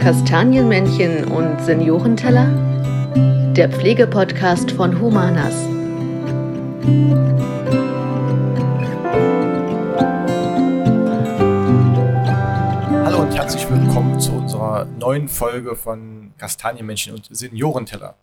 Kastanienmännchen und Seniorenteller? Der Pflegepodcast von Humanas. Hallo und herzlich willkommen zu unserer neuen Folge von Kastanienmännchen und Seniorenteller.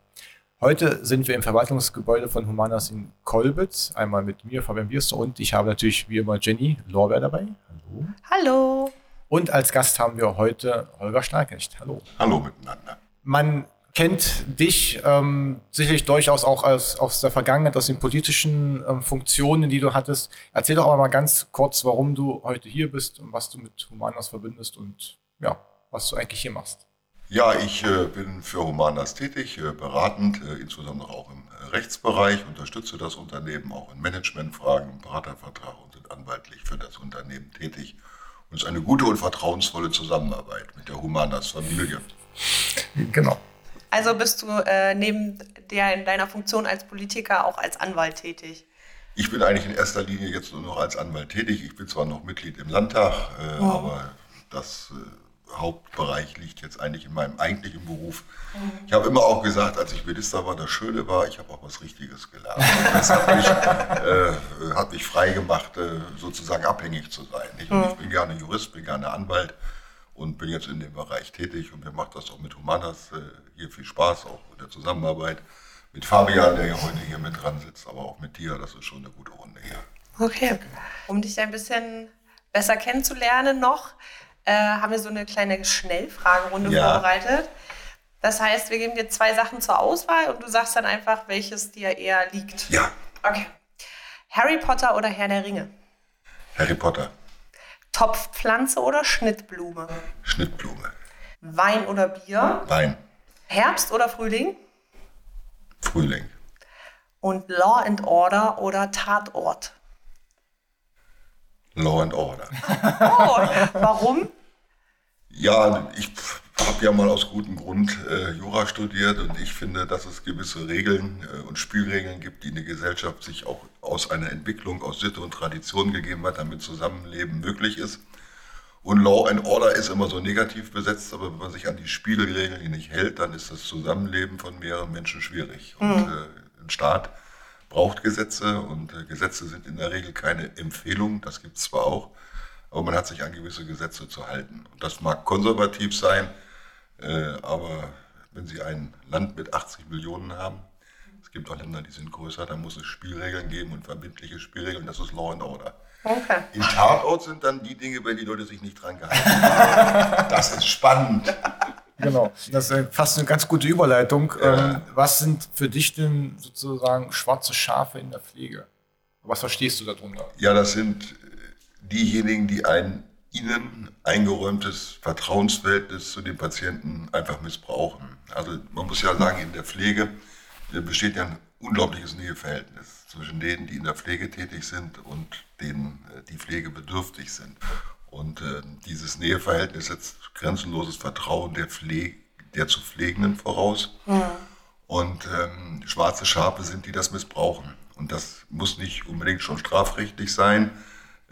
Heute sind wir im Verwaltungsgebäude von Humanas in Kolbitz. Einmal mit mir, Fabian Bierster, und ich habe natürlich wie immer Jenny Lorbeer dabei. Hallo. Hallo. Und als Gast haben wir heute Holger Schnarkecht. Hallo. Hallo miteinander. Man kennt dich ähm, sicherlich durchaus auch aus, aus der Vergangenheit, aus den politischen ähm, Funktionen, die du hattest. Erzähl doch aber mal ganz kurz, warum du heute hier bist und was du mit Humanas verbindest und ja, was du eigentlich hier machst. Ja, ich äh, bin für Humanas tätig, äh, beratend, äh, insbesondere auch im äh, Rechtsbereich, unterstütze das Unternehmen auch in Managementfragen, im Beratervertrag und sind anwaltlich für das Unternehmen tätig und es ist eine gute und vertrauensvolle Zusammenarbeit mit der Humanas Familie. Genau. Also bist du äh, neben der in deiner Funktion als Politiker auch als Anwalt tätig? Ich bin eigentlich in erster Linie jetzt nur noch als Anwalt tätig. Ich bin zwar noch Mitglied im Landtag, äh, oh. aber das äh, Hauptbereich liegt jetzt eigentlich in meinem eigentlichen Beruf. Ich habe immer auch gesagt, als ich Minister war, das Schöne war, ich habe auch was Richtiges gelernt. Das hat mich, äh, hat mich frei gemacht, äh, sozusagen abhängig zu sein. Ich bin gerne Jurist, bin gerne Anwalt und bin jetzt in dem Bereich tätig und mir macht das auch mit Humanas äh, hier viel Spaß, auch in der Zusammenarbeit mit Fabian, der ja heute hier mit dran sitzt, aber auch mit dir. Das ist schon eine gute Runde hier. Okay. Um dich ein bisschen besser kennenzulernen noch, äh, haben wir so eine kleine Schnellfragerunde ja. vorbereitet. Das heißt, wir geben dir zwei Sachen zur Auswahl und du sagst dann einfach, welches dir eher liegt. Ja. Okay. Harry Potter oder Herr der Ringe? Harry Potter. Topfpflanze oder Schnittblume? Schnittblume. Wein oder Bier? Wein. Herbst oder Frühling? Frühling. Und Law and Order oder Tatort? Law and Order. Oh, warum? Ja, ich habe ja mal aus gutem Grund äh, Jura studiert und ich finde, dass es gewisse Regeln äh, und Spielregeln gibt, die eine Gesellschaft sich auch aus einer Entwicklung, aus Sitte und Tradition gegeben hat, damit Zusammenleben möglich ist. Und Law and Order ist immer so negativ besetzt, aber wenn man sich an die Spielregeln nicht hält, dann ist das Zusammenleben von mehreren Menschen schwierig. Und mhm. äh, ein Staat braucht Gesetze und äh, Gesetze sind in der Regel keine Empfehlung, das gibt es zwar auch, aber man hat sich an gewisse Gesetze zu halten. Und das mag konservativ sein, äh, aber wenn Sie ein Land mit 80 Millionen haben, es gibt auch Länder, die sind größer, dann muss es Spielregeln geben und verbindliche Spielregeln, das ist Law and Order. Okay. In Tatort sind dann die Dinge, wenn die Leute sich nicht dran gehalten haben. Das ist spannend. Genau, das ist fast eine ganz gute Überleitung. Ja. Ähm, was sind für dich denn sozusagen schwarze Schafe in der Pflege? Was verstehst du darunter? Ja, das sind äh, diejenigen, die ein ihnen eingeräumtes Vertrauensverhältnis zu den Patienten einfach missbrauchen. Also man muss ja sagen, in der Pflege äh, besteht ja ein unglaubliches Näheverhältnis zwischen denen, die in der Pflege tätig sind und denen, äh, die pflegebedürftig sind. Und äh, dieses Näheverhältnis setzt grenzenloses Vertrauen der, Pflege, der zu Pflegenden voraus. Ja. Und ähm, schwarze Schafe sind, die das missbrauchen. Und das muss nicht unbedingt schon strafrechtlich sein.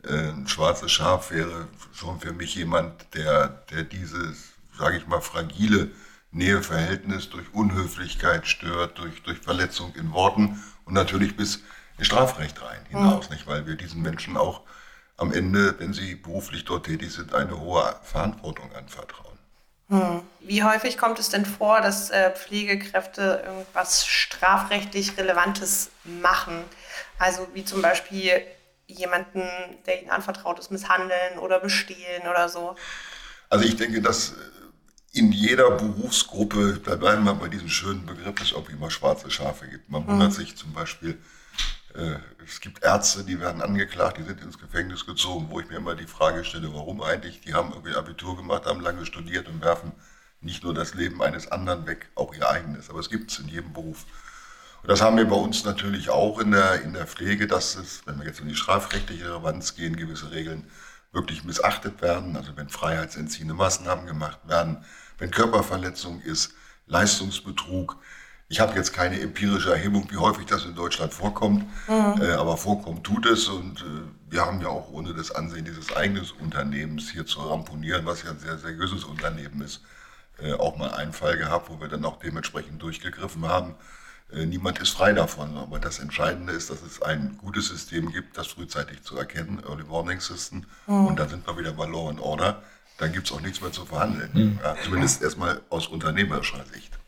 Äh, ein schwarzes Schaf wäre schon für mich jemand, der, der dieses, sage ich mal, fragile Näheverhältnis durch Unhöflichkeit stört, durch, durch Verletzung in Worten und natürlich bis ins Strafrecht rein hinaus, ja. nicht? weil wir diesen Menschen auch am Ende, wenn sie beruflich dort tätig sind, eine hohe Verantwortung anvertrauen. Hm. Wie häufig kommt es denn vor, dass äh, Pflegekräfte irgendwas strafrechtlich Relevantes machen? Also wie zum Beispiel jemanden, der ihnen anvertraut ist, misshandeln oder bestehlen oder so? Also ich denke, dass äh, in jeder Berufsgruppe, da bleiben wir bei diesem schönen Begriff, es auch immer schwarze Schafe gibt. Man wundert mhm. sich zum Beispiel, es gibt Ärzte, die werden angeklagt, die sind ins Gefängnis gezogen, wo ich mir immer die Frage stelle, warum eigentlich? Die haben irgendwie Abitur gemacht, haben lange studiert und werfen nicht nur das Leben eines anderen weg, auch ihr eigenes. Aber es gibt es in jedem Beruf. Und das haben wir bei uns natürlich auch in der, in der Pflege, dass es, wenn wir jetzt in die strafrechtliche Relevanz gehen, gewisse Regeln wirklich missachtet werden. Also wenn freiheitsentziehende Maßnahmen gemacht werden, wenn Körperverletzung ist, Leistungsbetrug, Ich habe jetzt keine empirische Erhebung, wie häufig das in Deutschland vorkommt, mhm. äh, aber vorkommt tut es und äh, wir haben ja auch ohne das Ansehen dieses eigenen Unternehmens hier zu ramponieren, was ja ein sehr seriöses Unternehmen ist, äh, auch mal einen Fall gehabt, wo wir dann auch dementsprechend durchgegriffen haben. Äh, niemand ist frei davon, aber das Entscheidende ist, dass es ein gutes System gibt, das frühzeitig zu erkennen, Early Warning System, mhm. und dann sind wir wieder bei Law and Order. Dann gibt es auch nichts mehr zu verhandeln, mhm. ja, zumindest erstmal aus unternehmerischer Sicht.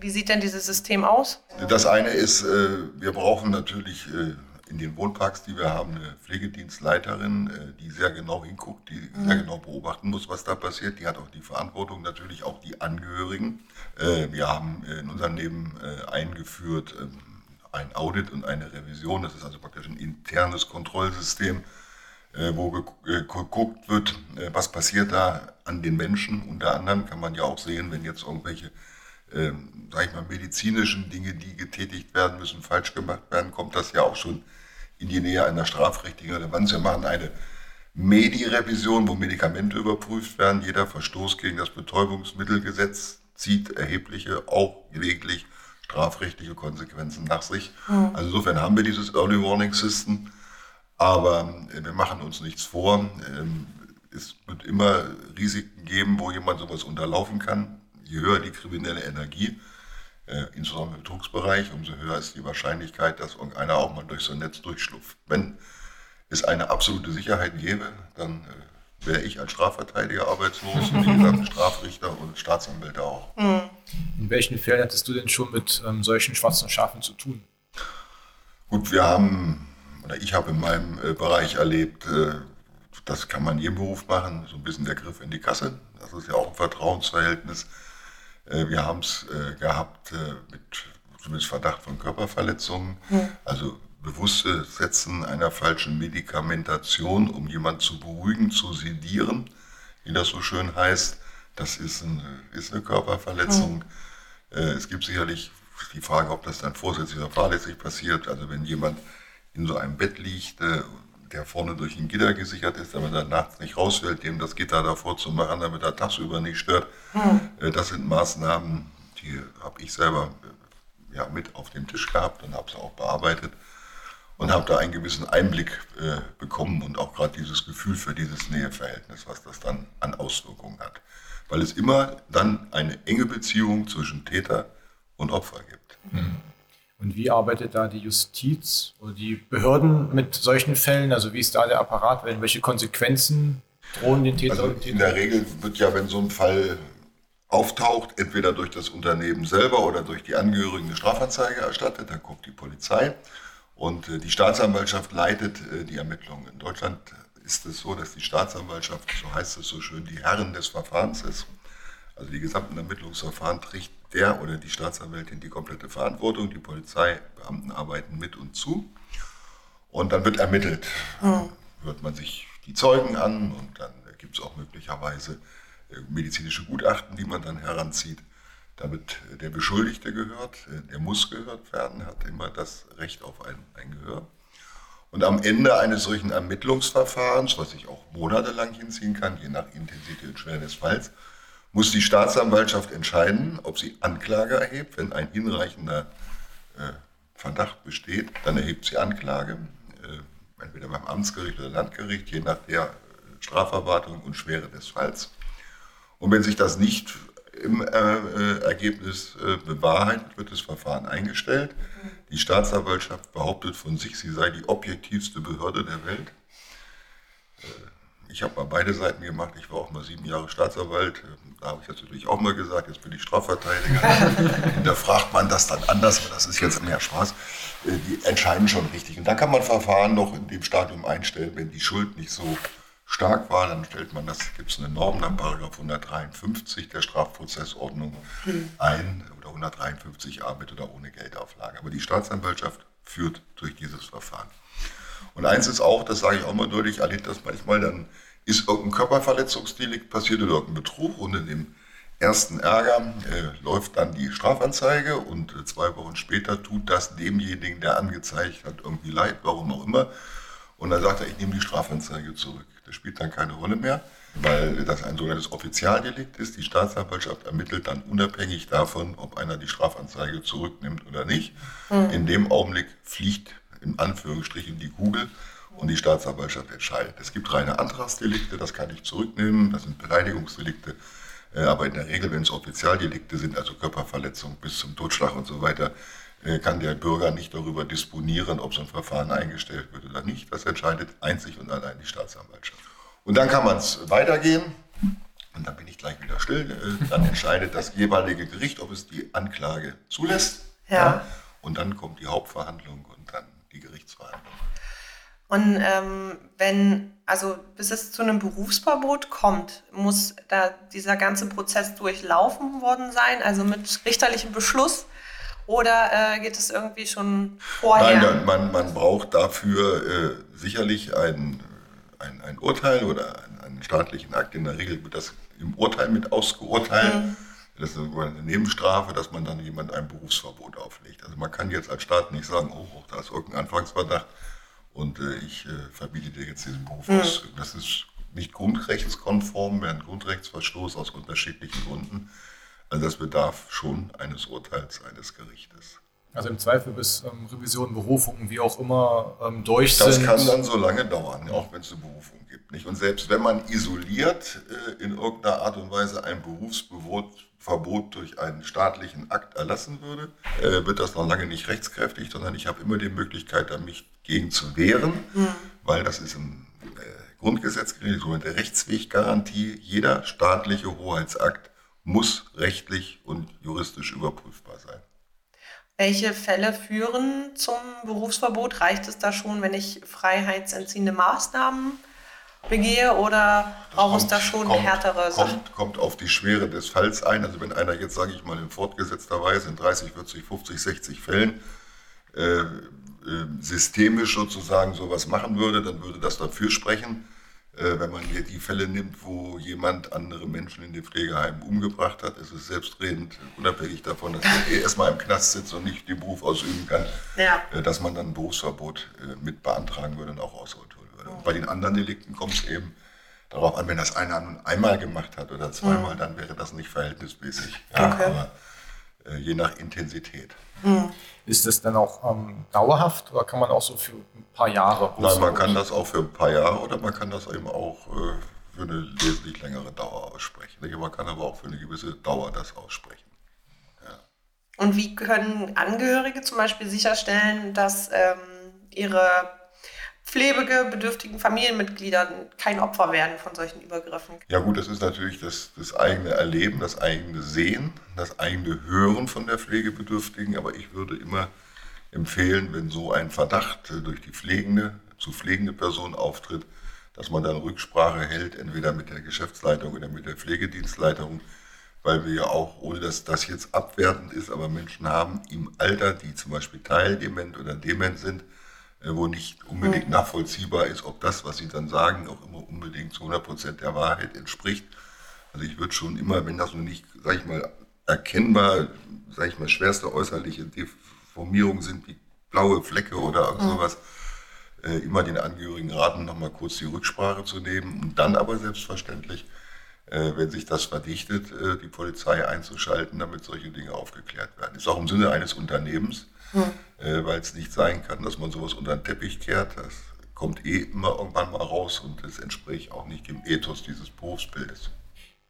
Wie, sieht denn dieses System aus? Das eine ist, äh, wir brauchen natürlich äh, in den Wohnparks, die wir haben, eine Pflegedienstleiterin, äh, die sehr genau hinguckt, die mhm. sehr genau beobachten muss, was da passiert. Die hat auch die Verantwortung, natürlich auch die Angehörigen. Wir haben in unserem Leben eingeführt ähm, ein Audit und eine Revision. Das ist also praktisch ein internes Kontrollsystem, wo geguckt wird, was passiert da an den Menschen. Unter anderem kann man ja auch sehen, wenn jetzt irgendwelche ähm, sag ich mal, medizinischen Dinge, die getätigt werden müssen, falsch gemacht werden, kommt das ja auch schon in die Nähe einer strafrechtlichen Relevanz. Wir machen eine Medi-Revision, wo Medikamente überprüft werden. Jeder Verstoß gegen das Betäubungsmittelgesetz zieht erhebliche, auch gelegentlich strafrechtliche Konsequenzen nach sich. Mhm. Also insofern haben wir dieses Early Warning System, aber äh, wir machen uns nichts vor. Ähm, es wird immer Risiken geben, wo jemand sowas unterlaufen kann je höher die kriminelle Energie, äh, insbesondere im Betrugsbereich, umso höher ist die Wahrscheinlichkeit, dass irgendeiner auch mal durch so ein Netz durchschlupft. Wenn es eine absolute Sicherheit gäbe, dann äh, wäre ich als Strafverteidiger arbeitslos und wie gesagt Strafrichter und Staatsanwälte auch. Mhm. In welchen Fällen hattest du denn schon mit ähm, solchen schwarzen Schafen zu tun? Gut, wir haben, oder ich habe in meinem äh, Bereich erlebt, äh, das kann man in jedem Beruf machen, so ein bisschen der Griff in die Kasse. Das ist ja auch ein Vertrauensverhältnis. Äh, wir haben es äh, gehabt äh, mit zumindest Verdacht von Körperverletzungen, ja. also bewusste Setzen einer falschen Medikamentation, um jemanden zu beruhigen, zu sedieren, wie das so schön heißt. Das ist, ein, ist eine Körperverletzung. Ja. Es gibt sicherlich die Frage, ob das dann vorsätzlich oder fahrlässig passiert. Also wenn jemand in so einem Bett liegt der vorne durch ein Gitter gesichert ist, damit er nachts nicht rausfällt, dem das Gitter davor zu machen, damit er tagsüber nicht stört. Hm. Das sind Maßnahmen, die habe ich selber äh, ja, mit auf dem Tisch gehabt und habe sie auch bearbeitet und habe da einen gewissen Einblick äh, bekommen und auch gerade dieses Gefühl für dieses Näheverhältnis, was das dann an Auswirkungen hat. Weil es immer dann eine enge Beziehung zwischen Täter und Opfer gibt. Mhm. Und wie arbeitet da die Justiz oder die Behörden mit solchen Fällen? Also wie ist da der Apparat? Welche Konsequenzen drohen den Täter? Also in der Regel wird ja, wenn so ein Fall auftaucht, entweder durch das Unternehmen selber oder durch die Angehörigen eine Strafanzeige erstattet, dann kommt die Polizei und äh, die Staatsanwaltschaft leitet äh, die Ermittlungen. In Deutschland ist es so, dass die Staatsanwaltschaft, so heißt es so schön, die Herren des Verfahrens ist. Also die gesamten Ermittlungsverfahren der oder die Staatsanwältin die komplette Verantwortung. Die Polizeibeamten arbeiten mit und zu. Und dann wird ermittelt. Mhm. Hört man sich die Zeugen an und dann gibt es auch möglicherweise äh, medizinische Gutachten, die man dann heranzieht. Damit der Beschuldigte gehört, äh, der muss gehört werden, hat immer das Recht auf ein, ein Gehör. Und am Ende eines solchen Ermittlungsverfahrens, was sich auch monatelang hinziehen kann, je nach Intensität und Schwere des Falls, muss die Staatsanwaltschaft entscheiden, ob sie Anklage erhebt. Wenn ein hinreichender äh, Verdacht besteht, dann erhebt sie Anklage, äh, entweder beim Amtsgericht oder Landgericht, je nach der äh, Straferwartung und Schwere des Falls. Und wenn sich das nicht im äh, äh, Ergebnis äh, bewahrheitet, wird das Verfahren eingestellt. Die Staatsanwaltschaft behauptet von sich, sie sei die objektivste Behörde der Welt. Ich habe mal beide Seiten gemacht. Ich war auch mal sieben Jahre Staatsanwalt. Da habe ich jetzt natürlich auch mal gesagt, jetzt bin ich Strafverteidiger. da fragt man das dann anders, aber das ist jetzt mehr Spaß. Äh, die entscheiden schon richtig. Und dann kann man Verfahren noch in dem Stadium einstellen, wenn die Schuld nicht so stark war, dann stellt man das, gibt es eine Norm nach Paragraph 153 der Strafprozessordnung hm. ein oder 153a mit oder ohne Geldauflage. Aber die Staatsanwaltschaft führt durch dieses Verfahren. Und eins ist auch, das sage ich auch mal deutlich, erlebt das manchmal, dann ist irgendein Körperverletzungsdelikt passiert oder irgendein Betrug und in dem ersten Ärger äh, läuft dann die Strafanzeige und äh, zwei Wochen später tut das demjenigen, der angezeigt hat, irgendwie leid, warum auch immer. Und dann sagt er, ich nehme die Strafanzeige zurück. Das spielt dann keine Rolle mehr. weil das ein sogenanntes Offizialdelikt ist. Die Staatsanwaltschaft ermittelt dann unabhängig davon, ob einer die Strafanzeige zurücknimmt oder nicht. Mhm. In dem Augenblick fliegt in Anführungsstrichen die Kugel und die Staatsanwaltschaft entscheidet. Es gibt reine Antragsdelikte, das kann ich zurücknehmen, das sind Beleidigungsdelikte. Äh, aber in der Regel, wenn es Offizialdelikte sind, also Körperverletzung bis zum Totschlag und so weiter, äh, kann der Bürger nicht darüber disponieren, ob so ein Verfahren eingestellt wird oder nicht. Das entscheidet einzig und allein die Staatsanwaltschaft. Und dann kann man es weitergehen. Und dann bin ich gleich wieder still. Äh, dann entscheidet das jeweilige Gericht, ob es die Anklage zulässt. Ja. ja. Und dann kommt die Hauptverhandlung und dann die Gerichtsverhandlung. Und ähm, wenn, also bis es zu einem Berufsverbot kommt, muss da dieser ganze Prozess durchlaufen worden sein, also mit richterlichem Beschluss? Oder äh, geht es irgendwie schon vorher? Nein, man, man braucht dafür äh, sicherlich ein, ein, ein, Urteil oder einen, staatlichen Akt. In der Regel wird das im Urteil mit ausgeurteilt. Mhm. Das ist eine Nebenstrafe, dass man dann jemand ein Berufsverbot auflegt. Also man kann jetzt als Staat nicht sagen, oh, da ist irgendein Anfangsverdacht und äh, ich äh, verbiete dir jetzt diesen Beruf mhm. Das ist nicht grundrechtskonform, wäre ein Grundrechtsverstoß aus unterschiedlichen Gründen. Also das bedarf schon eines Urteils eines Gerichtes. Also im Zweifel bis ähm, Revision, Berufung, wie auch immer, ähm, durch das sind. Das kann dann so lange dauern, auch wenn es eine Berufung gibt. Nicht? Und selbst wenn man isoliert äh, in irgendeiner Art und Weise ein Berufsverbot durch einen staatlichen Akt erlassen würde, äh, wird das noch lange nicht rechtskräftig, sondern ich habe immer die Möglichkeit, da mich gegen zu wehren, mhm. weil das ist im äh, Grundgesetz geregelt, sogenannte Rechtsweggarantie. Jeder staatliche Hoheitsakt muss rechtlich und juristisch überprüfbar sein. Welche Fälle führen zum Berufsverbot? Reicht es da schon, wenn ich freiheitsentziehende Maßnahmen begehe oder braucht es da schon kommt, härtere Sachen? Kommt, kommt auf die Schwere des Falls ein. Also wenn einer jetzt, sage ich mal, in fortgesetzter Weise in 30, 40, 50, 60 Fällen äh, systemisch sozusagen sowas machen würde, dann würde das dafür sprechen. Äh, wenn man hier die Fälle nimmt, wo jemand andere Menschen in den Pflegeheimen umgebracht hat, ist es selbstredend, unabhängig davon, dass er eh erstmal im Knast sitzt und nicht den Beruf ausüben kann, ja. Äh, dass man dann ein Berufsverbot äh, mit beantragen würde und auch ausholen würde. Und bei den anderen Delikten kommt es eben darauf an, wenn das einer nun einmal gemacht hat oder zweimal, mhm. dann wäre das nicht verhältnismäßig. Ja, okay. Aber je nach Intensität. Mhm. Ist das dann auch ähm, dauerhaft oder kann man auch so für ein paar Jahre? Nein, man kann das auch für ein paar Jahre oder man kann das eben auch äh, für eine wesentlich längere Dauer aussprechen. Man kann aber auch für eine gewisse Dauer das aussprechen. Ja. Und wie können Angehörige zum Beispiel sicherstellen, dass ähm, ihre pflegebedürftigen Familienmitgliedern kein Opfer werden von solchen Übergriffen. Ja gut, das ist natürlich das, das eigene Erleben, das eigene Sehen, das eigene Hören von der Pflegebedürftigen. Aber ich würde immer empfehlen, wenn so ein Verdacht durch die pflegende, zu pflegende Person auftritt, dass man dann Rücksprache hält, entweder mit der Geschäftsleitung oder mit der Pflegedienstleitung, weil wir ja auch, ohne dass das jetzt abwertend ist, aber Menschen haben im Alter, die zum Beispiel teildement oder dement sind, wo nicht unbedingt nachvollziehbar ist, ob das, was sie dann sagen, auch immer unbedingt zu 100 Prozent der Wahrheit entspricht. Also ich würde schon immer, wenn das noch nicht, sag ich mal, erkennbar, sag ich mal, schwerste äußerliche Deformierungen sind, wie blaue Flecke oder mhm. sowas, äh, immer den Angehörigen raten, nochmal kurz die Rücksprache zu nehmen und dann aber selbstverständlich, äh, wenn sich das verdichtet, äh, die Polizei einzuschalten, damit solche Dinge aufgeklärt werden. Ist auch im Sinne eines Unternehmens hm. äh, weil es nicht sein kann, dass man sowas unter den Teppich kehrt. Das kommt eh immer irgendwann mal raus und es entspricht auch nicht dem Ethos dieses Berufsbildes.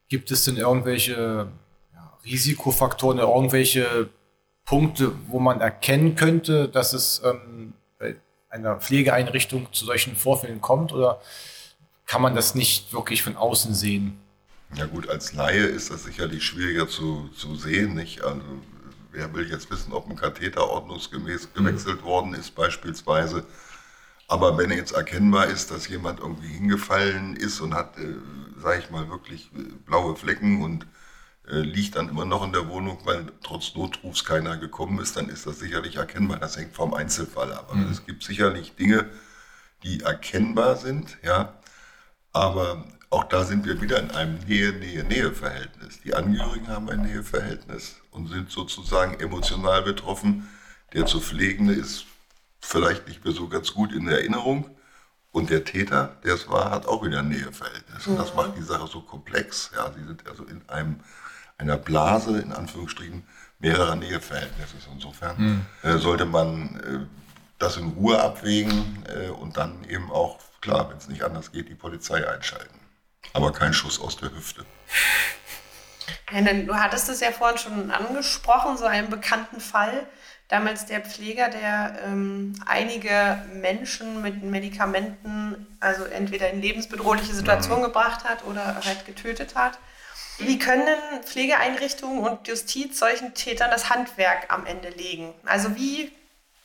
Gibt es denn irgendwelche ja, Risikofaktoren, irgendwelche Punkte, wo man erkennen könnte, dass es ähm, bei einer Pflegeeinrichtung zu solchen Vorfällen kommt oder kann man das nicht wirklich von außen sehen? Ja gut, als Laie ist das sicherlich schwieriger zu, zu sehen. Nicht? Also wer will jetzt wissen, ob ein Katheter ordnungsgemäß mhm. gewechselt mhm. worden ist beispielsweise. Aber wenn jetzt erkennbar ist, dass jemand irgendwie hingefallen ist und hat, äh, sage ich mal, wirklich äh, blaue Flecken und äh, liegt dann immer noch in der Wohnung, weil trotz Notrufs keiner gekommen ist, dann ist das sicherlich erkennbar. Das hängt vom Einzelfall ab. Mhm. es gibt sicherlich Dinge, die erkennbar sind, ja. Aber auch da sind wir wieder in einem Nähe-Nähe-Nähe-Verhältnis. Die Angehörigen haben ein Näheverhältnis und sind sozusagen emotional betroffen. Der zu Pflegende ist vielleicht nicht mehr so ganz gut in Erinnerung Und der Täter, der es war, hat auch wieder ein Näheverhältnis. Und das mhm. macht die Sache so komplex. Ja, sie sind also in einem, einer Blase, in Anführungsstrichen, mehrerer Näheverhältnisse. Insofern mhm. äh, sollte man äh, das in Ruhe abwägen äh, und dann eben auch, klar, wenn es nicht anders geht, die Polizei einschalten. Aber kein Schuss aus der Hüfte. Du hattest es ja vorhin schon angesprochen, so einen bekannten Fall. Damals der Pfleger, der ähm, einige Menschen mit Medikamenten, also entweder in lebensbedrohliche Situationen mhm. gebracht hat oder halt getötet hat. Wie können Pflegeeinrichtungen und Justiz solchen Tätern das Handwerk am Ende legen? Also wie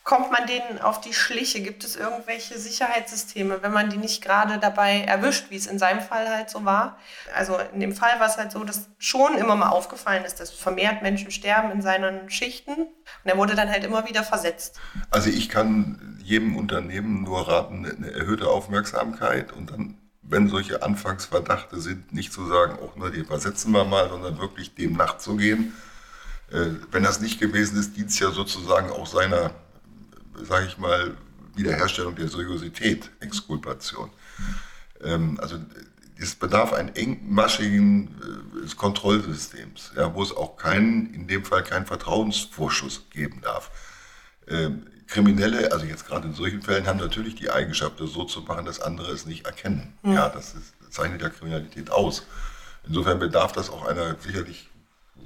kommt man denen auf die Schliche? Gibt es irgendwelche Sicherheitssysteme, wenn man die nicht gerade dabei erwischt, wie es in seinem Fall halt so war? Also in dem Fall war es halt so, dass schon immer mal aufgefallen ist, dass vermehrt Menschen sterben in seinen Schichten und er wurde dann halt immer wieder versetzt. Also ich kann jedem Unternehmen nur raten, eine erhöhte Aufmerksamkeit und dann wenn solche Anfangsverdachte sind, nicht zu sagen, auch nur die versetzen wir mal, sondern wirklich dem nachzugehen. Äh, wenn das nicht gewesen ist, dient es ja sozusagen auch seiner sage ich mal, Wiederherstellung der Seriosität, Exkulpation. Ähm, also es bedarf eines engmaschigen äh, Kontrollsystems, ja, wo es auch keinen, in dem Fall keinen Vertrauensvorschuss geben darf. Ähm, Kriminelle, also jetzt gerade in solchen Fällen, haben natürlich die Eigenschaft, das so zu machen, dass andere es nicht erkennen. Mhm. Ja, das, ist, das zeichnet ja Kriminalität aus. Insofern bedarf das auch einer sicherlich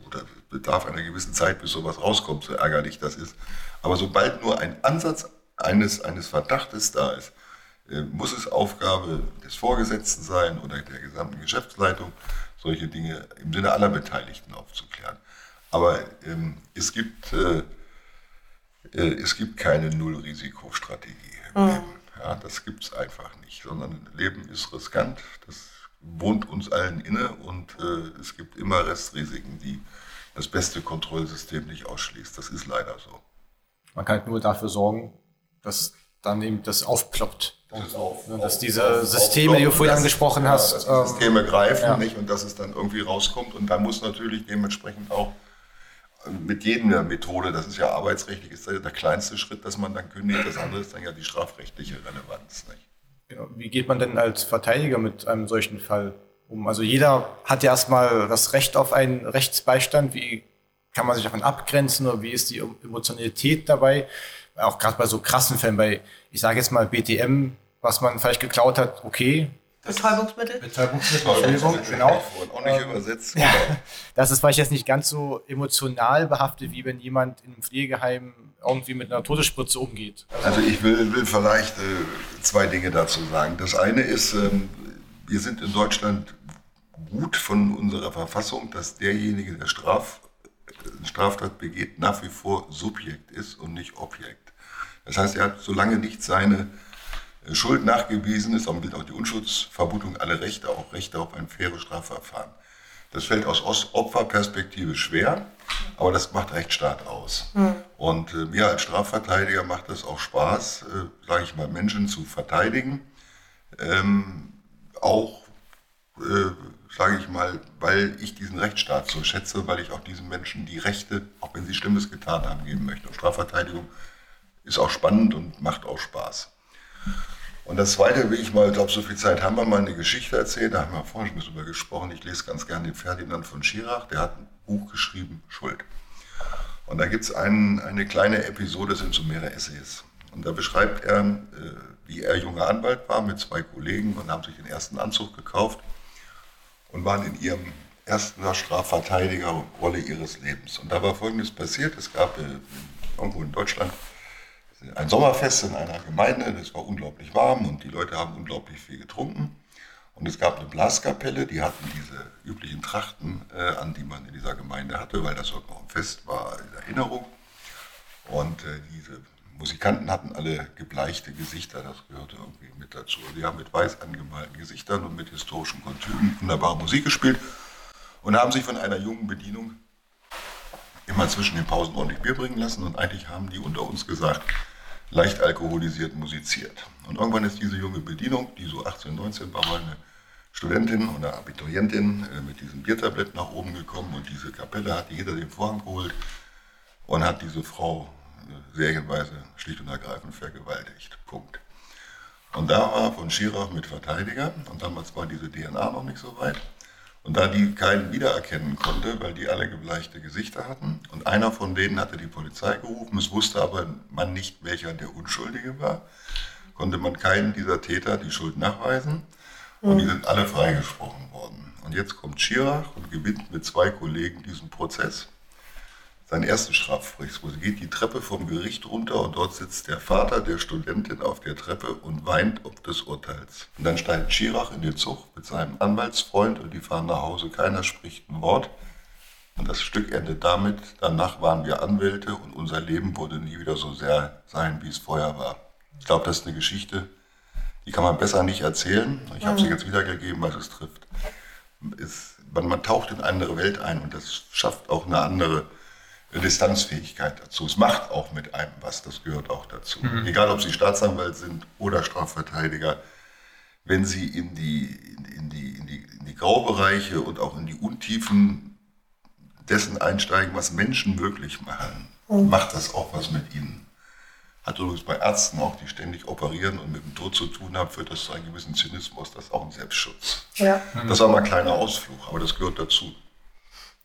oder bedarf einer gewissen Zeit, bis sowas rauskommt, so ärgerlich das ist. Aber sobald nur ein Ansatz eines, eines Verdachtes da ist, äh, muss es Aufgabe des Vorgesetzten sein oder der gesamten Geschäftsleitung, solche Dinge im Sinne aller Beteiligten aufzuklären. Aber ähm, es, gibt, äh, äh, es gibt keine Nullrisikostrategie im mhm. Leben. Ja, das gibt es einfach nicht, sondern Leben ist riskant, das wohnt uns allen inne und äh, es gibt immer Restrisiken, die das beste Kontrollsystem nicht ausschließt. Das ist leider so. Man kann halt nur dafür sorgen, dass dann eben das aufploppt. Das auf, ne, dass auf, diese auf, Systeme, die du vorhin angesprochen hast. Dass die ähm, Systeme greifen ja. nicht und dass es dann irgendwie rauskommt. Und dann muss natürlich dementsprechend auch äh, mit jeder Methode, das ist ja arbeitsrechtlich, ist der kleinste Schritt, dass man dann kündigt. Das andere ist dann ja die strafrechtliche Relevanz. Nicht? Ja, wie geht man denn als Verteidiger mit einem solchen Fall um? Also jeder hat ja erstmal das Recht auf einen Rechtsbeistand. Wie kann man sich davon abgrenzen oder wie ist die Emotionalität dabei? Auch gerade bei so krassen Fällen, bei, ich sage jetzt mal BTM, was man vielleicht geklaut hat, okay. Betäubungsmittel? Betäubungsmittel, Entschuldigung, genau. Auch nicht übersetzt. Ja, das ist vielleicht jetzt nicht ganz so emotional behaftet, wie wenn jemand in einem Pflegeheim irgendwie mit einer Todesspritze umgeht. Also, also ich will, will vielleicht äh, zwei Dinge dazu sagen. Das eine ist, ähm, wir sind in Deutschland gut von unserer Verfassung, dass derjenige, der Straf Straftat begeht, nach wie vor Subjekt ist und nicht Objekt. Das heißt, er hat, solange nicht seine äh, Schuld nachgewiesen ist, gilt auch die Unschuldsvermutung alle Rechte, auch Rechte auf ein faires Strafverfahren. Das fällt aus Opferperspektive schwer, aber das macht Rechtsstaat aus. Mhm. Und äh, mir als Strafverteidiger macht es auch Spaß, äh, sage ich mal, Menschen zu verteidigen, ähm, auch äh, sage ich mal, weil ich diesen Rechtsstaat so schätze, weil ich auch diesen Menschen die Rechte, auch wenn sie Schlimmes getan haben, geben möchte. Und Strafverteidigung ist auch spannend und macht auch Spaß. Und das Zweite will ich mal, ich glaube, so viel Zeit haben wir, mal eine Geschichte erzählen. Da haben wir vorhin schon ein drüber gesprochen. Ich lese ganz gerne den Ferdinand von Schirach. Der hat ein Buch geschrieben, Schuld. Und da gibt es eine kleine Episode, das sind so mehrere Essays. Und da beschreibt er, äh, wie er junger Anwalt war mit zwei Kollegen und haben sich den ersten Anzug gekauft und waren in ihrem ersten Strafverteidigerrolle ihres Lebens. Und da war Folgendes passiert. Es gab äh, irgendwo in Deutschland ein Sommerfest in einer Gemeinde. Es war unglaublich warm und die Leute haben unglaublich viel getrunken. Und es gab eine Blaskapelle, die hatten diese üblichen Trachten äh, an, die man in dieser Gemeinde hatte, weil das auch ein Fest war in Erinnerung. Und äh, diese Musikanten hatten alle gebleichte Gesichter, das gehörte irgendwie mit dazu. Sie haben mit weiß angemalten Gesichtern und mit historischen Kontüren wunderbare Musik gespielt und haben sich von einer jungen Bedienung immer zwischen den Pausen ordentlich Bier bringen lassen und eigentlich haben die unter uns gesagt, leicht alkoholisiert musiziert. Und irgendwann ist diese junge Bedienung, die so 18, 19 war, mal eine Studentin oder Abiturientin äh, mit diesem Biertablett nach oben gekommen und diese Kapelle hat die hinter den Vorhang geholt und hat diese Frau serienweise schlicht und ergreifend vergewaltigt. Punkt. Und da war von Schirach mit Verteidiger, und damals war diese DNA noch nicht so weit. Und da die keinen wiedererkennen konnte, weil die alle gebleichte Gesichter hatten, und einer von denen hatte die Polizei gerufen, es wusste aber man nicht, welcher der Unschuldige war, konnte man keinen dieser Täter die Schuld nachweisen. Und die sind alle freigesprochen worden. Und jetzt kommt Schirach und gewinnt mit zwei Kollegen diesen Prozess seinen ersten Strafgerichtsprozess, geht die Treppe vom Gericht runter und dort sitzt der Vater der Studentin auf der Treppe und weint ob des Urteils. Und dann steigt Schirach in den Zug mit seinem Anwaltsfreund und die fahren nach Hause, keiner spricht ein Wort. Und das Stück endet damit, danach waren wir Anwälte und unser Leben wurde nie wieder so sehr sein, wie es vorher war. Ich glaube, das ist eine Geschichte, die kann man besser nicht erzählen. Ich habe sie jetzt wiedergegeben, weil es trifft. Es, man, man taucht in eine andere Welt ein und das schafft auch eine andere Distanzfähigkeit dazu. Es macht auch mit einem was, das gehört auch dazu. Mhm. Egal, ob Sie Staatsanwalt sind oder Strafverteidiger, wenn Sie in die, in, die, in, die, in die Graubereiche und auch in die Untiefen dessen einsteigen, was Menschen möglich machen, mhm. macht das auch was mit Ihnen. Hat übrigens bei Ärzten auch, die ständig operieren und mit dem Tod zu tun haben, führt das zu einem gewissen Zynismus, das ist auch ein Selbstschutz. Ja. Das war mal ein kleiner Ausflug, aber das gehört dazu.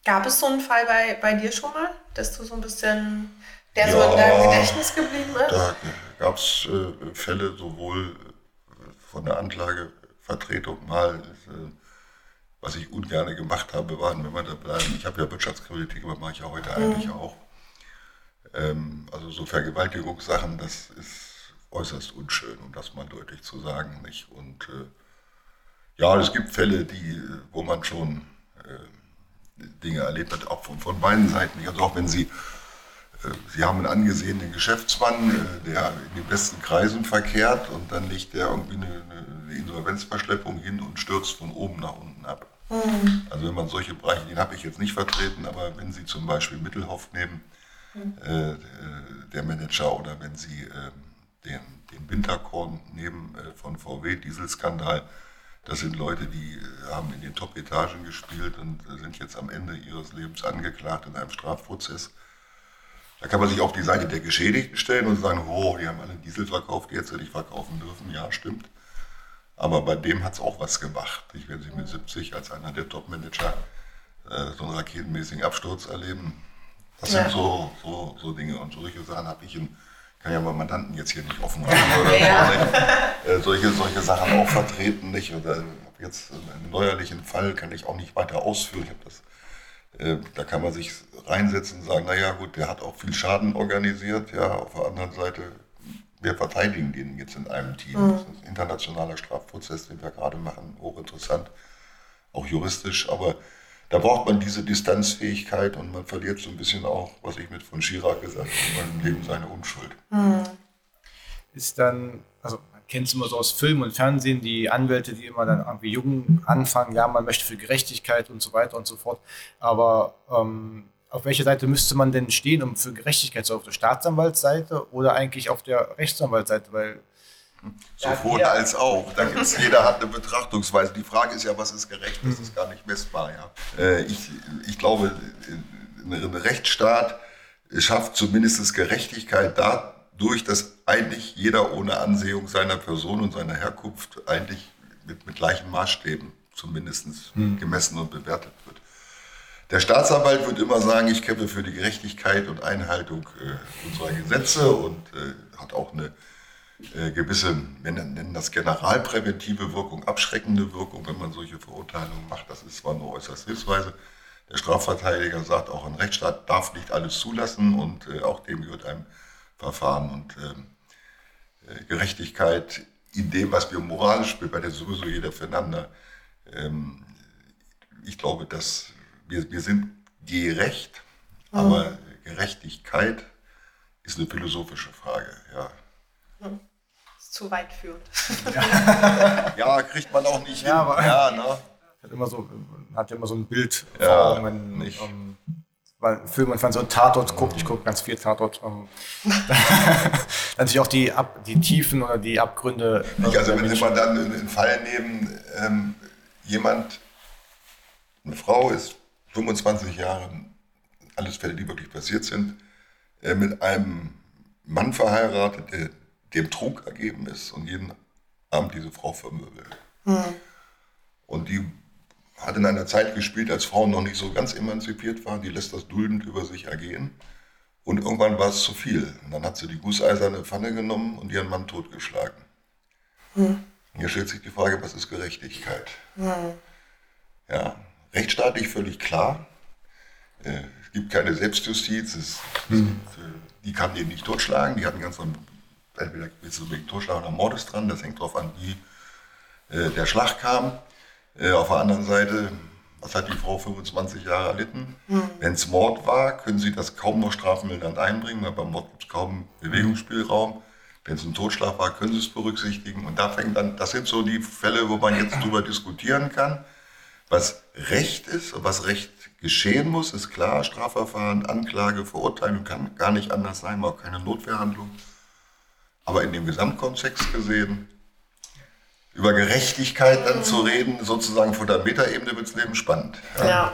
Gab es so einen Fall bei, bei dir schon mal, dass du so ein bisschen, der ja, so in deinem Gedächtnis geblieben ist? Da gab es äh, Fälle sowohl von der Anklagevertretung mal, äh, was ich ungern gemacht habe, waren, wenn wir da bleiben, ich habe ja Wirtschaftskritik, aber mache ich ja heute mhm. eigentlich auch. Ähm, also so Vergewaltigungssachen, das ist äußerst unschön, um das mal deutlich zu sagen. Nicht? Und äh, ja, es gibt Fälle, die, wo man schon äh, Dinge erlebt hat, auch von, von beiden Seiten. Also auch wenn Sie, äh, Sie haben einen angesehenen Geschäftsmann, äh, der in den besten Kreisen verkehrt und dann legt der irgendwie eine, eine Insolvenzverschleppung hin und stürzt von oben nach unten ab. Mhm. Also wenn man solche Bereiche, den habe ich jetzt nicht vertreten, aber wenn Sie zum Beispiel Mittelhoff nehmen, mhm. äh, der Manager, oder wenn Sie äh, den, den Winterkorn nehmen von VW, Dieselskandal, das sind Leute, die äh, haben in den Top-Etagen gespielt und äh, sind jetzt am Ende ihres Lebens angeklagt in einem Strafprozess. Da kann man sich auf die Seite der Geschädigten stellen und sagen, oh, die haben alle Diesel verkauft, die jetzt nicht verkaufen dürfen. Ja, stimmt. Aber bei dem hat es auch was gemacht. Ich werde sie mit 70 als einer der Top-Manager äh, so einen raketenmäßigen Absturz erleben. Das ja. sind so, so, so Dinge. Und solche Sachen habe ich in kann ja mal Mandanten jetzt hier nicht offen machen oder ja. äh, solche, solche Sachen auch vertreten. Nicht? Und, äh, jetzt einen neuerlichen Fall kann ich auch nicht weiter ausführen. Das, äh, da kann man sich reinsetzen und sagen, naja gut, der hat auch viel Schaden organisiert. Ja, auf der anderen Seite, wir verteidigen den jetzt in einem Team. Mhm. Das ist ein internationaler Strafprozess, den wir gerade machen, hochinteressant, auch juristisch, aber da braucht man diese Distanzfähigkeit und man verliert so ein bisschen auch, was ich mit von Chirac gesagt habe, im Leben seine Unschuld. Mhm. Ist dann, also man kennt es immer so aus Film und Fernsehen, die Anwälte, die immer dann irgendwie jung anfangen, ja, man möchte für Gerechtigkeit und so weiter und so fort. Aber ähm, auf welcher Seite müsste man denn stehen, um für Gerechtigkeit zu auf der Staatsanwaltsseite oder eigentlich auf der Rechtsanwaltsseite? Weil Sowohl ja, als auch. Da gibt's, jeder hat eine Betrachtungsweise. Die Frage ist ja, was ist gerecht? Das ist gar nicht messbar. Ja. Äh, ich, ich glaube, ein Rechtsstaat schafft zumindest Gerechtigkeit dadurch, dass eigentlich jeder ohne Ansehung seiner Person und seiner Herkunft eigentlich mit, mit gleichen Maßstäben zumindest hm. gemessen und bewertet wird. Der Staatsanwalt wird immer sagen, ich kämpfe für die Gerechtigkeit und Einhaltung äh, unserer Gesetze und äh, hat auch eine äh, gewisse, wir nennen das generalpräventive Wirkung, abschreckende Wirkung, wenn man solche Verurteilungen macht. Das ist zwar nur äußerst hilfsweise. Der Strafverteidiger sagt auch, ein Rechtsstaat darf nicht alles zulassen und äh, auch dem gehört einem Verfahren und ähm, äh, Gerechtigkeit in dem, was wir moralisch bewerten, sowieso jeder füreinander. Ähm, ich glaube, dass wir, wir sind gerecht, mhm. aber Gerechtigkeit ist eine philosophische Frage. Ja. Mhm zu weit führt. Ja, ja kriegt man auch nicht ja, hin. Aber ja, ne? hat immer so, hat immer so ein Bild ja, vor Augen, wenn, nicht. Um, ähm, weil Film und wenn so ein Tatort guckt, ich gucke ganz viel Tatort, um, ähm, dann natürlich auch die, Ab, die Tiefen oder die Abgründe. Nicht, also wenn Sie mal dann einen Fall nehmen, ähm, jemand, eine Frau ist 25 Jahre, alles Fälle, die wirklich passiert sind, äh, mit einem Mann verheiratet, der dem Trug ergeben ist und jeden Abend diese Frau vermöbelt. Mhm. Und die hat in einer Zeit gespielt, als Frauen noch nicht so ganz emanzipiert waren. Die lässt das duldend über sich ergehen. Und irgendwann war es zu viel. Und dann hat sie die gusseiserne Pfanne genommen und ihren Mann totgeschlagen. Hm. Hier stellt sich die Frage, was ist Gerechtigkeit? Hm. Ja, rechtsstaatlich völlig klar. Äh, es gibt keine Selbstjustiz. Es, hm. Die kann den nicht totschlagen. Die hatten ganz entweder willst du wegen Totschlag oder Mordes dran. Das hängt darauf an, wie äh, der Schlag kam. Äh, auf der anderen Seite, was hat die Frau 25 Jahre erlitten? Mhm. Wenn es Mord war, können Sie das kaum noch strafmildernd einbringen, weil beim Mord gibt es kaum Bewegungsspielraum. Wenn es ein Totschlag war, können Sie es berücksichtigen. Und da fängt dann, das sind so die Fälle, wo man jetzt drüber diskutieren kann. Was Recht ist und was Recht geschehen muss, ist klar. Strafverfahren, Anklage, Verurteilung kann gar nicht anders sein, auch keine Notwehrhandlung. Aber in dem Gesamtkontext gesehen über Gerechtigkeit dann zu reden, sozusagen von der Metaebene wird es Leben spannend. Ja. ja.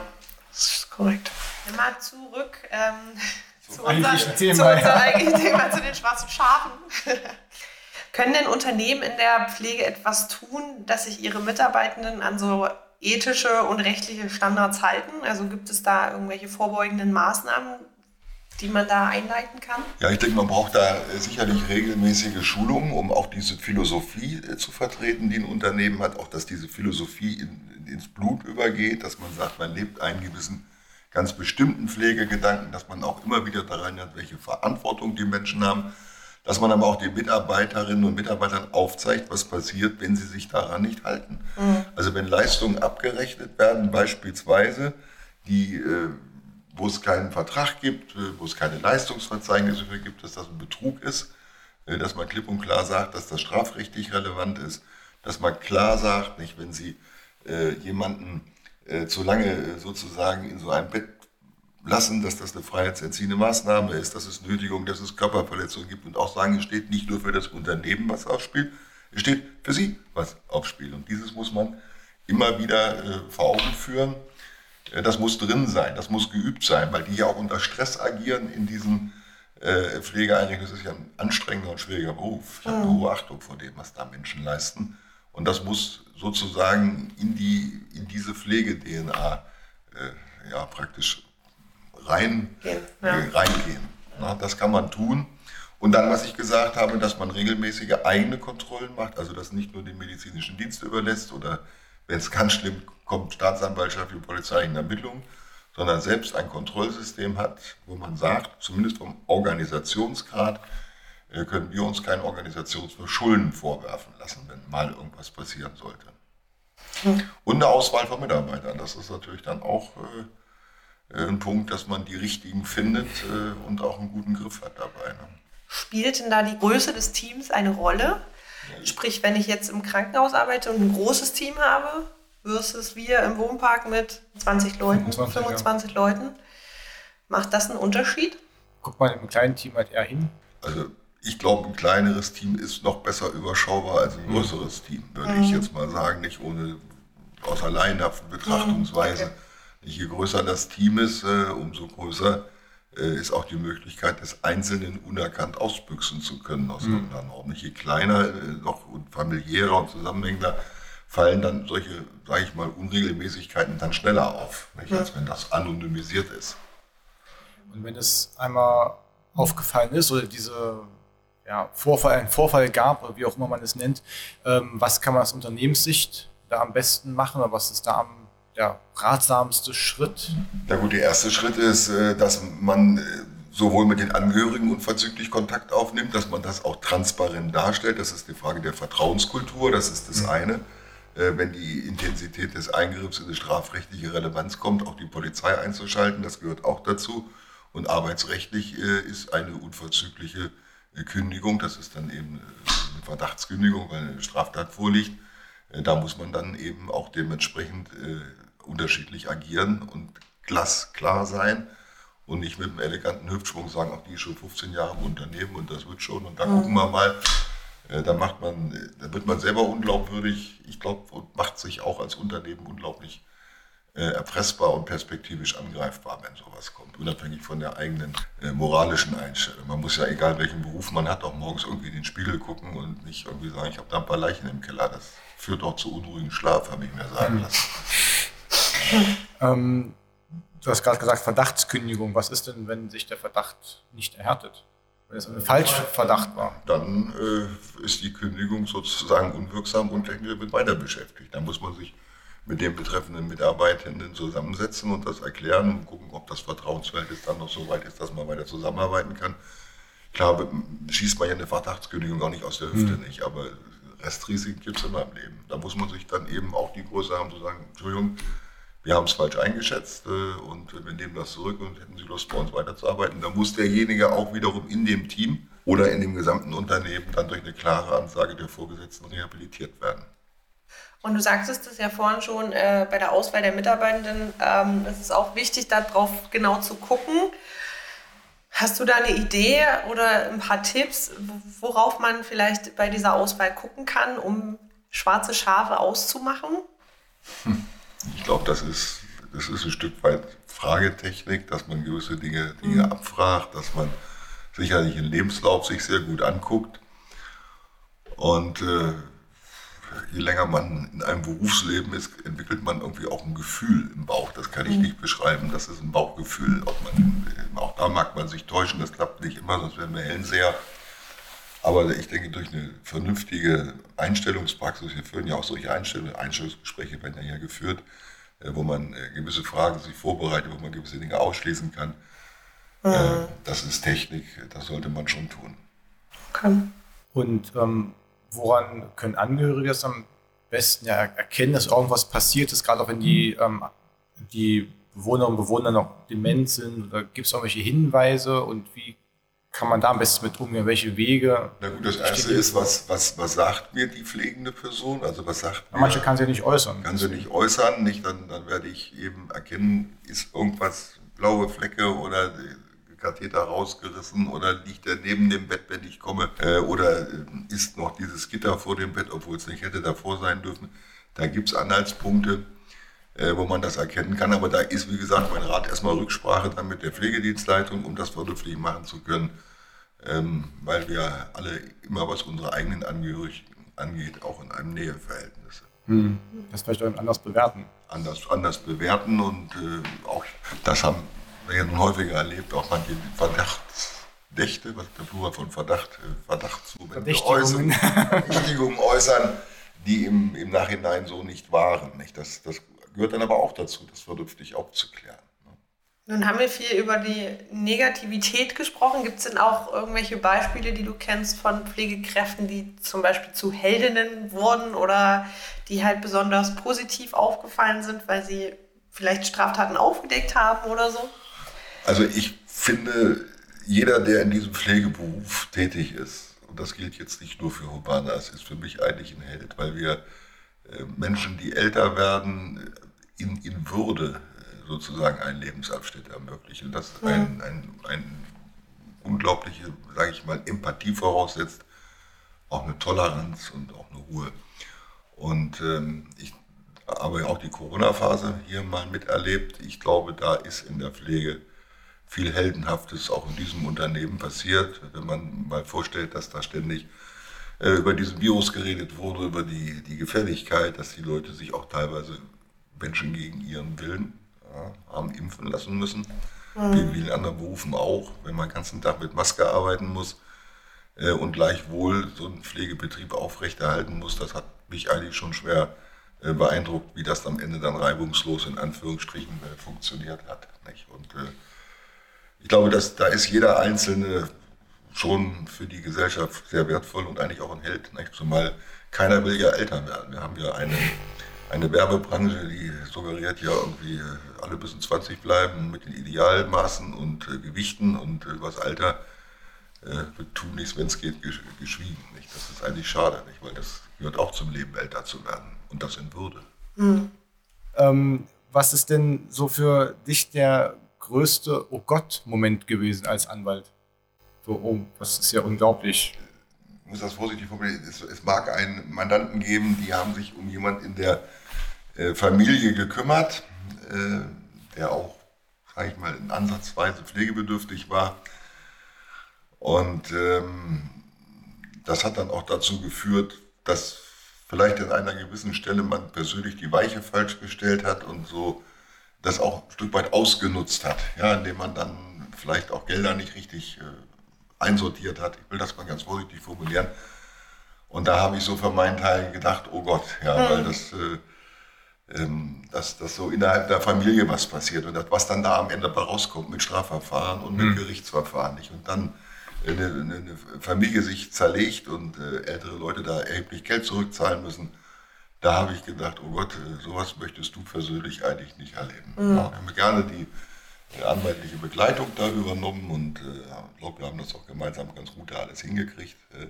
das ist korrekt. Mal zurück ähm, zu, unser, Thema, zu unserem eigentlichen Thema, zu den schwarzen Schafen. Können denn Unternehmen in der Pflege etwas tun, dass sich ihre Mitarbeitenden an so ethische und rechtliche Standards halten? Also gibt es da irgendwelche vorbeugenden Maßnahmen, die man da einleiten kann? Ja, ich denke, man braucht da sicherlich regelmäßige Schulungen, um auch diese Philosophie äh, zu vertreten, die ein Unternehmen hat, auch dass diese Philosophie in, ins Blut übergeht, dass man sagt, man lebt einen gewissen ganz bestimmten Pflegegedanken, dass man auch immer wieder daran hat, welche Verantwortung die Menschen haben, dass man aber auch den Mitarbeiterinnen und Mitarbeitern aufzeigt, was passiert, wenn sie sich daran nicht halten. Mhm. Also wenn Leistungen abgerechnet werden, beispielsweise, die äh, wo es keinen Vertrag gibt, äh, wo es keine Leistungsverzeichnisse für gibt, dass das ein Betrug ist, äh, dass man klipp und klar sagt, dass das strafrechtlich relevant ist, dass man klar sagt, nicht, wenn Sie äh, jemanden äh, zu lange äh, sozusagen in so einem Bett lassen, dass das eine freiheitsentziehende Maßnahme ist, dass es Nötigung, dass es Körperverletzungen gibt und auch sagen, es steht nicht nur für das Unternehmen was aufs Spiel, es steht für Sie was aufs Spiel. Und dieses muss man immer wieder äh, vor Augen führen. Das muss drin sein, das muss geübt sein, weil die ja auch unter Stress agieren in diesen äh, Pflegeeinrichtungen. Das ist ja ein anstrengender und schwieriger Beruf. Ich habe eine mhm. hohe Achtung vor dem, was da Menschen leisten. Und das muss sozusagen in, die, in diese Pflege-DNA äh, ja, praktisch rein, ja. äh, reingehen. Na, das kann man tun. Und dann, was ich gesagt habe, dass man regelmäßige eigene Kontrollen macht, also das nicht nur den medizinischen Dienst überlässt oder wenn es ganz schlimm kommt, Staatsanwaltschaft, die Polizei in Ermittlungen, sondern selbst ein Kontrollsystem hat, wo man sagt, zumindest vom Organisationsgrad, äh, können wir uns kein Organisationsverschulden vorwerfen lassen, wenn mal irgendwas passieren sollte. Hm. Und eine Auswahl von Mitarbeitern, das ist natürlich dann auch äh, äh, ein Punkt, dass man die richtigen findet äh, und auch einen guten Griff hat dabei. Ne? Spielt denn da die Größe des Teams eine Rolle? Sprich, wenn ich jetzt im Krankenhaus arbeite und ein großes Team habe, versus wir im Wohnpark mit 20 Leuten, 25, 25 ja. Leuten, macht das einen Unterschied? Guckt man im kleinen Team halt eher hin? Also ich glaube, ein kleineres Team ist noch besser überschaubar als ein mhm. größeres Team, würde mhm. ich jetzt mal sagen, nicht ohne aus alleinhaften Betrachtungsweise. Mhm. Okay. Je größer das Team ist, äh, umso größer ist auch die Möglichkeit des Einzelnen unerkannt ausbüchsen zu können aus mhm. irgendeiner Norm. Je kleiner, äh, noch und familiärer und zusammenhängender fallen dann solche, sage ich mal, Unregelmäßigkeiten dann schneller auf, nicht, als wenn das anonymisiert ist. Und wenn es einmal aufgefallen ist oder diese ja, Vorfall, einen Vorfall gab oder wie auch immer man es nennt, ähm, was kann man aus Unternehmenssicht da am besten machen oder was ist da am der ratsamste Schritt? Ja gut, der erste Schritt ist, äh, dass man äh, sowohl mit den Angehörigen unverzüglich Kontakt aufnimmt, dass man das auch transparent darstellt. Das ist die Frage der Vertrauenskultur, das ist das mhm. eine. Äh, wenn die Intensität des Eingriffs in eine strafrechtliche Relevanz kommt, auch die Polizei einzuschalten, das gehört auch dazu. Und arbeitsrechtlich ist eine unverzügliche Kündigung, das ist dann eben eine Verdachtskündigung, weil eine Straftat vorliegt. Da muss man dann eben auch dementsprechend unterschiedlich agieren und glasklar sein und nicht mit einem eleganten Hüftschwung sagen, auch die ist schon 15 Jahre im Unternehmen und das wird schon und da mhm. gucken wir mal. Äh, da macht man, da wird man selber unglaubwürdig, ich glaube, und macht sich auch als Unternehmen unglaublich äh, erpressbar und perspektivisch angreifbar, wenn sowas kommt, unabhängig von der eigenen äh, moralischen Einstellung. Man muss ja, egal welchen Beruf man hat, auch morgens irgendwie in den Spiegel gucken und nicht irgendwie sagen, ich habe da ein paar Leichen im Keller. Das führt auch zu unruhigem Schlaf, habe ich mir sagen lassen. Ähm, du hast gerade gesagt, Verdachtskündigung. Was ist denn, wenn sich der Verdacht nicht erhärtet? Wenn es ein Falschverdacht war? Dann äh, ist die Kündigung sozusagen unwirksam und wird weiter beschäftigt. Dann muss man sich mit den betreffenden Mitarbeitenden zusammensetzen und das erklären und gucken, ob das Vertrauensverhältnis dann noch so weit ist, dass man weiter zusammenarbeiten kann. Klar, schießt man ja eine Verdachtskündigung auch nicht aus der Hüfte, mhm. nicht, aber Restrisiken gibt es immer im Leben. Da muss man sich dann eben auch die Größe haben, zu sagen, Entschuldigung, wir haben es falsch eingeschätzt äh, und wir nehmen das zurück und hätten Sie Lust, bei uns weiterzuarbeiten. Da muss derjenige auch wiederum in dem Team oder in dem gesamten Unternehmen dann durch eine klare Ansage der Vorgesetzten rehabilitiert werden. Und du sagtest es ja vorhin schon äh, bei der Auswahl der Mitarbeitenden, ähm, es ist auch wichtig, darauf genau zu gucken. Hast du da eine Idee oder ein paar Tipps, worauf man vielleicht bei dieser Auswahl gucken kann, um schwarze Schafe auszumachen? Hm. Ich glaube, das ist, das ist ein Stück weit Fragetechnik, dass man gewisse Dinge, Dinge mhm. abfragt, dass man sicherlich einen Lebenslauf sich sehr gut anguckt. Und äh, je länger man in einem Berufsleben ist, entwickelt man irgendwie auch ein Gefühl im Bauch. Das kann ich mhm. nicht beschreiben. Das ist ein Bauchgefühl. Auch, man, auch da mag man sich täuschen, das klappt nicht immer, sonst werden wir Hellseher. Aber ich denke, durch eine vernünftige Einstellungspraxis, wir führen ja auch solche Einstellung, Einstellungsgespräche werden ja hier geführt, äh, wo man äh, gewisse Fragen sich vorbereitet, wo man gewisse Dinge ausschließen kann. Mhm. Das ist Technik, das sollte man schon tun. Okay. Und ähm, woran können Angehörige das am besten ja, erkennen, dass irgendwas passiert ist, gerade auch wenn die, ähm, die Bewohnerinnen und Bewohner noch dement sind? Oder gibt es irgendwelche Hinweise und wie kann man da am besten mit umgehen? Welche Wege? Na gut, das erste ist, was, was, was sagt mir die pflegende Person? Also was sagt mir, Manche kann sie nicht äußern. Kann sie nicht äußern, nicht, dann, dann werde ich eben erkennen, ist irgendwas blaue Flecke oder Katheter rausgerissen oder liegt er neben dem Bett, wenn ich komme, äh, oder äh, ist noch dieses Gitter vor dem Bett, obwohl es nicht hätte davor sein dürfen. Da gibt es Anhaltspunkte, äh, wo man das erkennen kann. Aber da ist, wie gesagt, mein Rat erstmal Rücksprache dann mit der Pflegedienstleitung, um das vernünftig machen zu können, ähm, weil wir alle immer, was unsere eigenen Angehörigen angeht, auch in einem Näheverhältnis sind. Hm. Das vielleicht auch anders bewerten. Anders, anders bewerten und äh, auch das haben wir ja nun häufiger erlebt, auch manche Verdachtsdächte, was der Plural von Verdacht, äh, Verdachtsmomente äußern, Verdächtigungen äußern, die im, im Nachhinein so nicht waren. Nicht? Das, das gehört dann aber auch dazu, das vernünftig aufzuklären. Ne? Nun haben wir viel über die Negativität gesprochen. Gibt es denn auch irgendwelche Beispiele, die du kennst von Pflegekräften, die zum Beispiel zu Heldinnen wurden oder die halt besonders positiv aufgefallen sind, weil sie vielleicht Straftaten aufgedeckt haben oder so? Also ich finde, jeder, der in diesem Pflegeberuf tätig ist, und das gilt jetzt nicht nur für Humanas, ist für mich eigentlich ein Held, weil wir äh, Menschen, die älter werden, in, in Würde äh, sozusagen einen Lebensabschnitt ermöglichen. Das ja. ein, ein, ein unglaubliche, sage ich mal, Empathie voraussetzt, auch eine Toleranz und auch eine Ruhe. Und ähm, ich habe ja auch die Corona-Phase hier mal miterlebt. Ich glaube, da ist in der Pflege viel Heldenhaftes auch in diesem Unternehmen passiert. Wenn man mal vorstellt, dass da ständig äh, über diesen Virus geredet wurde, über die, die Gefährlichkeit, dass die Leute sich auch teilweise Menschen gegen ihren Willen ja, haben impfen lassen müssen. Mhm. Wie in anderen Berufen auch, wenn man den ganzen Tag mit Maske arbeiten muss äh, und gleichwohl so einen Pflegebetrieb aufrechterhalten muss, das hat mich eigentlich schon schwer äh, beeindruckt, wie das am Ende dann reibungslos in Anführungsstrichen äh, funktioniert hat. Nicht? Und äh, ich glaube, dass, da ist jeder Einzelne schon für die Gesellschaft sehr wertvoll und eigentlich auch ein Held. Nicht? Zumal keiner will ja älter werden. Wir haben ja eine, eine Werbebranche, die suggeriert ja irgendwie, äh, alle bis 20 bleiben mit den Idealmaßen und äh, Gewichten und äh, was Alter äh, wird tun nichts, wenn es geht, geschwiegen. Nicht? Das ist eigentlich schade, nicht? weil das gehört auch zum Leben, älter zu werden und das in Würde. Mhm. Ähm, was ist denn so für dich der größte Oh Gott-Moment gewesen als Anwalt? So, oh, das ist ja unglaublich. Muss das vorsichtig formulieren. Es, es mag einen Mandanten geben, die haben sich um jemand in der äh, Familie gekümmert. äh, der auch, sage ich mal, in Ansatzweise pflegebedürftig war. Und ähm, das hat dann auch dazu geführt, dass vielleicht an einer gewissen Stelle man persönlich die Weiche falsch gestellt hat und so das auch ein Stück weit ausgenutzt hat, ja, indem man dann vielleicht auch Gelder nicht richtig äh, einsortiert hat. Ich will das mal ganz vorsichtig formulieren. Und da habe ich so für meinen Teil gedacht, oh Gott, ja, mhm. weil das, äh, ähm, dass, dass so innerhalb der Familie was passiert und das, was dann da am Ende rauskommt mit Strafverfahren und mit mhm. Gerichtsverfahren nicht. Und dann eine, eine, Familie sich zerlegt und äh, ältere Leute da erheblich Geld zurückzahlen müssen, da habe ich gedacht, oh Gott, äh, sowas möchtest du persönlich eigentlich nicht erleben. Mhm. Ja, ich habe gerne die anwaltliche Begleitung da übernommen und äh, ich glaube, wir haben das auch gemeinsam ganz gut da alles hingekriegt. Äh,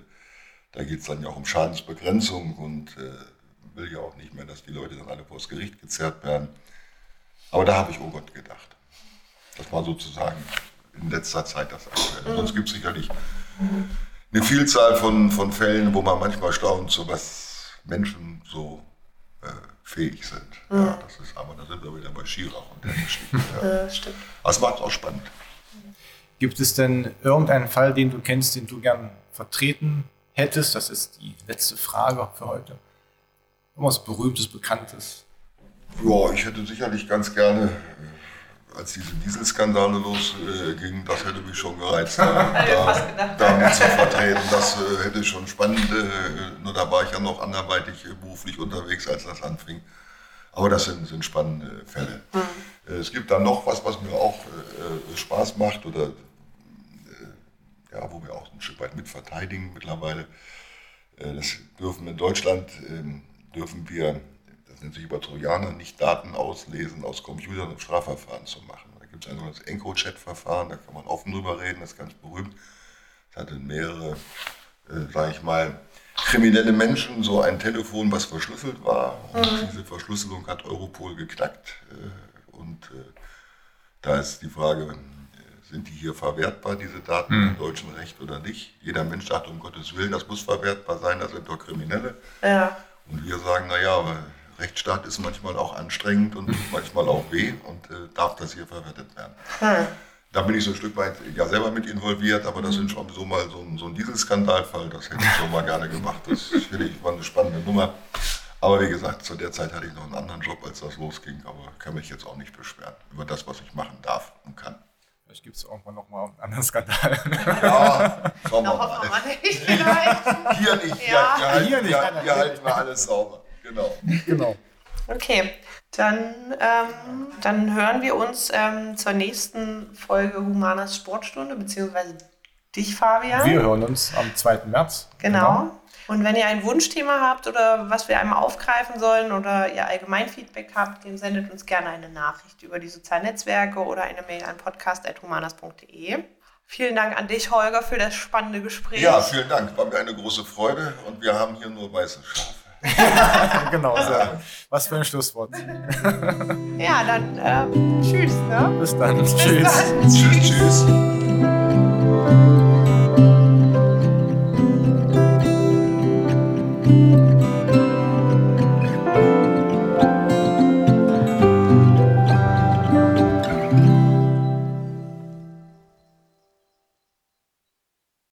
da geht es dann ja auch um Schadensbegrenzung und äh, will ja auch nicht mehr, dass die Leute dann alle vor das Gericht gezerrt werden. Aber da habe ich, oh Gott, gedacht. Das war sozusagen in letzter Zeit das Aktuelle. Mhm. Sonst gibt es sicherlich eine Vielzahl von, von Fällen, wo man manchmal staunt, so was Menschen so äh, fähig sind. Mhm. Ja, das ist, aber da sind wir wieder bei Schirach und der Geschichte. Ja. stimmt. Es macht auch spannend. Gibt es denn irgendeinen Fall, den du kennst, den du gern vertreten hättest? Das ist die letzte Frage für heute. Irgendwas Berühmtes, Bekanntes? Ja, ich hätte sicherlich ganz gerne als diese Dieselskandale losgingen, das hätte mich schon gereizt, da, da, da zu vertreten. Das äh, hätte schon spannend, äh, nur da war ich ja noch anderweitig äh, beruflich unterwegs, als das anfing. Aber das sind, sind spannende Fälle. Mhm. es gibt dann noch was, was mir auch Spaß macht oder ja, wo wir auch ein Stück weit mitverteidigen mittlerweile. das dürfen in Deutschland, ähm, dürfen wir das nennt sich über Trojaner, nicht Daten auslesen aus Computern, um Strafverfahren zu machen. Da gibt es ein sogenanntes EncroChat-Verfahren, da kann man offen drüber reden, das ist ganz berühmt. Es hatte mehrere, äh, sage ich mal, kriminelle Menschen so ein Telefon, was verschlüsselt war. Und mhm. diese Verschlüsselung hat Europol geknackt. Äh, und äh, da ist die Frage, äh, sind die hier verwertbar, diese Daten mhm. im deutschen Recht oder nicht? Jeder Mensch sagt, um Gottes Willen, das muss verwertbar sein, das sind doch Kriminelle. Ja. Und wir sagen, naja, Rechtsstaat ist manchmal auch anstrengend und manchmal auch weh und äh, darf das hier verwertet werden. Hm. Da bin ich so ein Stück weit ja selber mit involviert, aber das sind schon so mal so ein, so ein Dieselskandalfall, das hätte ich schon mal gerne gemacht. Das finde ich war eine spannende Nummer. Aber wie gesagt, zu der Zeit hatte ich noch einen anderen Job, als das losging, aber kann mich jetzt auch nicht beschweren über das, was ich machen darf und kann. Vielleicht gibt es irgendwann nochmal einen anderen Skandal. Ja, schauen wir mal. Hier nicht, ja. hier, hier, hier, hier, hier halten wir alles sauber. Genau. genau. Okay, dann, ähm, dann hören wir uns ähm, zur nächsten Folge Humanas Sportstunde, beziehungsweise dich, Fabian. Wir hören uns am 2. März. Genau. genau. Und wenn ihr ein Wunschthema habt oder was wir einmal aufgreifen sollen oder ihr allgemein Feedback habt, dann sendet uns gerne eine Nachricht über die sozialen Netzwerke oder eine Mail an podcast.humanas.de. Vielen Dank an dich, Holger, für das spannende Gespräch. Ja, vielen Dank. War mir eine große Freude und wir haben hier nur weiße Schafe. genau, sehr. Was für ein Schlusswort. ja, dann ähm, tschüss. Ne? Bis dann. Bis tschüss. Dann. Tschüss. tschüss.